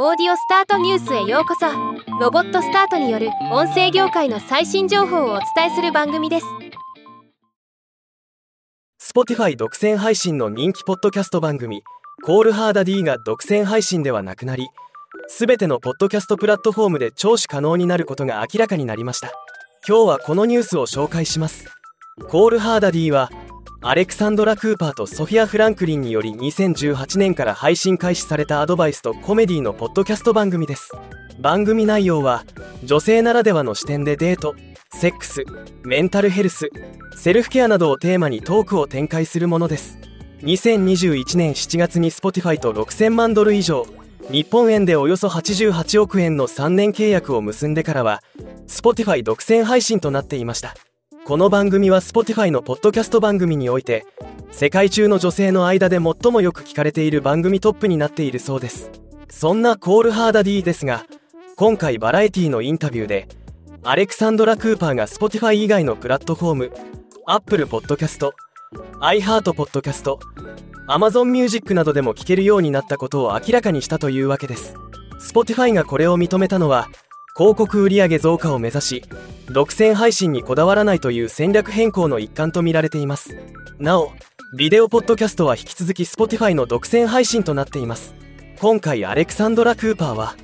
オーディオスタートニュースへようこそ。ロボットスタートによる音声業界の最新情報をお伝えする番組です。Spotify 独占配信の人気ポッドキャスト番組コールハーダ D が独占配信ではなくなり全てのポッドキャストプラットフォームで聴取可能になることが明らかになりました。今日はこのニュースを紹介します。コールハーダ D はアレクサンドラ・クーパーとソフィア・フランクリンにより2018年から配信開始されたアドバイスとコメディのポッドキャスト番組です。番組内容は女性ならではの視点でデートセックスメンタルヘルスセルフケアなどをテーマにトークを展開するものです。2021年7月に Spotify と6000万ドル以上日本円でおよそ88億円の3年契約を結んでからは Spotify 独占配信となっていました。この番組は Spotify のポッドキャスト番組において世界中の女性の間で最もよく聞かれている番組トップになっているそうです。そんなコールハーダ D ですが今回バラエティのインタビューでアレクサンドラ・クーパーが Spotify 以外のプラットフォーム Apple Podcast iHeart Podcast Amazon Music などでも聞けるようになったことを明らかにしたというわけです。Spotify がこれを認めたのは広告売上増加を目指し独占配信にこだわらないという戦略変更の一環とみられています。なおビデオポッドキャストは引き続き Spotify の独占配信となっています。今回アレクサンドラ・クーパーは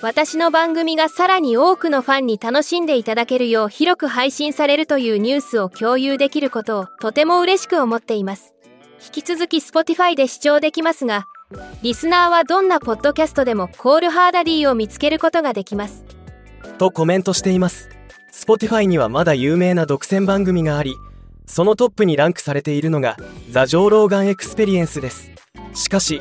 私の番組がさらに多くのファンに楽しんでいただけるよう広く配信されるというニュースを共有できることをとても嬉しく思っています。引き続き Spotify で視聴できますがリスナーはどんなポッドキャストでもコールハーダディを見つけることができます。とコメントしています。Spotify にはまだ有名な独占番組がありそのトップにランクされているのが The Joe Rogan Experience です。しかし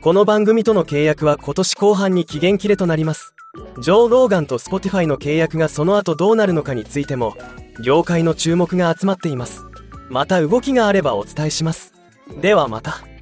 この番組との契約は今年後半に期限切れとなります。ジョー・ローガンと Spotify の契約がその後どうなるのかについても業界の注目が集まっています。また動きがあればお伝えします。ではまた。